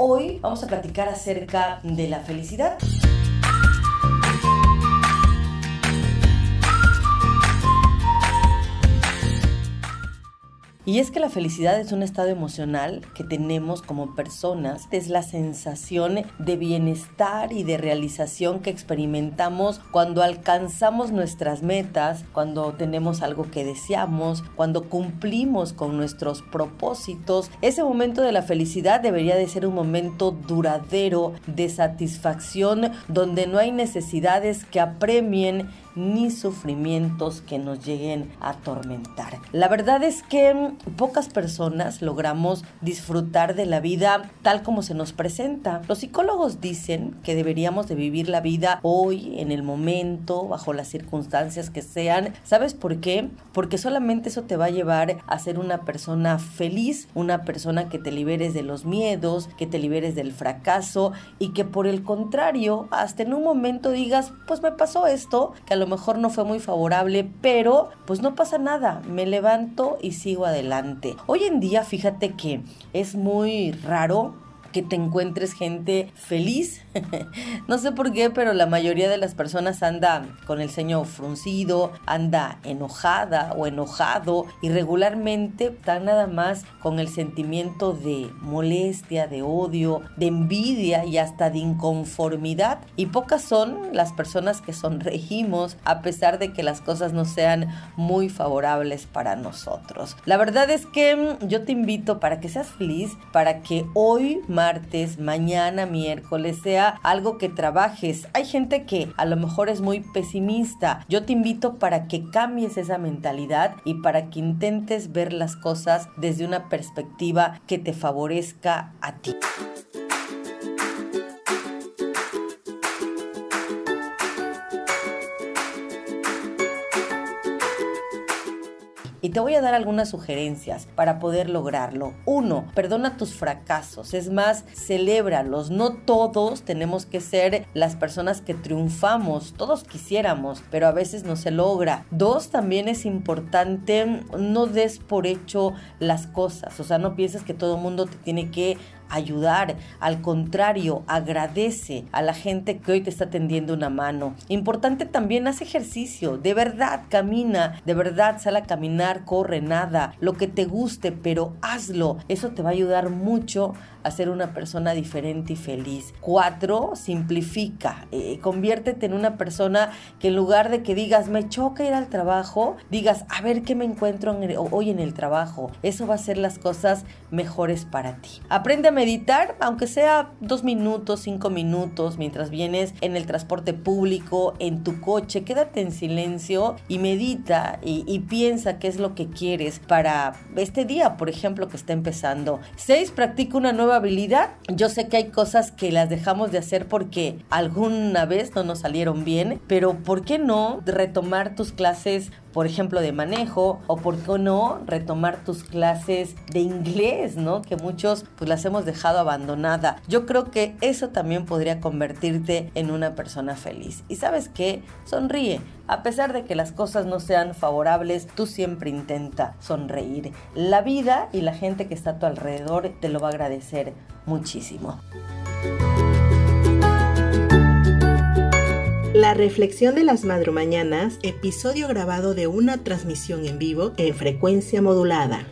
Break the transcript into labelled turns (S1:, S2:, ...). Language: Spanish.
S1: Hoy vamos a platicar acerca de la felicidad. Y es que la felicidad es un estado emocional que tenemos como personas, es la sensación de bienestar y de realización que experimentamos cuando alcanzamos nuestras metas, cuando tenemos algo que deseamos, cuando cumplimos con nuestros propósitos. Ese momento de la felicidad debería de ser un momento duradero de satisfacción donde no hay necesidades que apremien ni sufrimientos que nos lleguen a atormentar. La verdad es que pocas personas logramos disfrutar de la vida tal como se nos presenta. Los psicólogos dicen que deberíamos de vivir la vida hoy, en el momento, bajo las circunstancias que sean. ¿Sabes por qué? Porque solamente eso te va a llevar a ser una persona feliz, una persona que te liberes de los miedos, que te liberes del fracaso y que por el contrario, hasta en un momento digas, pues me pasó esto, que a lo mejor no fue muy favorable, pero pues no pasa nada, me levanto y sigo adelante. Hoy en día fíjate que es muy raro que te encuentres gente feliz. no sé por qué, pero la mayoría de las personas anda con el ceño fruncido, anda enojada o enojado y regularmente nada más con el sentimiento de molestia, de odio, de envidia y hasta de inconformidad. Y pocas son las personas que sonreímos a pesar de que las cosas no sean muy favorables para nosotros. La verdad es que yo te invito para que seas feliz, para que hoy martes, mañana miércoles, sea algo que trabajes. Hay gente que a lo mejor es muy pesimista. Yo te invito para que cambies esa mentalidad y para que intentes ver las cosas desde una perspectiva que te favorezca a ti. Y te voy a dar algunas sugerencias para poder lograrlo. Uno, perdona tus fracasos, es más, celébralos. No todos tenemos que ser las personas que triunfamos, todos quisiéramos, pero a veces no se logra. Dos, también es importante no des por hecho las cosas, o sea, no pienses que todo el mundo te tiene que ayudar, al contrario, agradece a la gente que hoy te está tendiendo una mano. Importante también, haz ejercicio, de verdad, camina, de verdad, sal a caminar, corre, nada, lo que te guste, pero hazlo. Eso te va a ayudar mucho a ser una persona diferente y feliz. Cuatro, simplifica, eh, conviértete en una persona que en lugar de que digas, me choca ir al trabajo, digas, a ver qué me encuentro hoy en el trabajo. Eso va a ser las cosas mejores para ti. Aprende a meditar, aunque sea dos minutos, cinco minutos, mientras vienes en el transporte público, en tu coche, quédate en silencio y medita y, piensa qué es lo que quieres para este día, por ejemplo, que está empezando. Seis, practica una nueva habilidad. Yo sé que hay cosas que las dejamos de hacer porque alguna vez no nos salieron bien, pero ¿por qué no retomar tus clases por ejemplo, de manejo, o por qué no retomar tus clases de inglés, ¿no? Que muchos pues las hemos dejado abandonada. Yo creo que eso también podría convertirte en una persona feliz. Y sabes qué, sonríe. A pesar de que las cosas no sean favorables, tú siempre intenta sonreír. La vida y la gente que está a tu alrededor te lo va a agradecer muchísimo.
S2: La reflexión de las madrumañanas, episodio grabado de una transmisión en vivo en frecuencia modulada.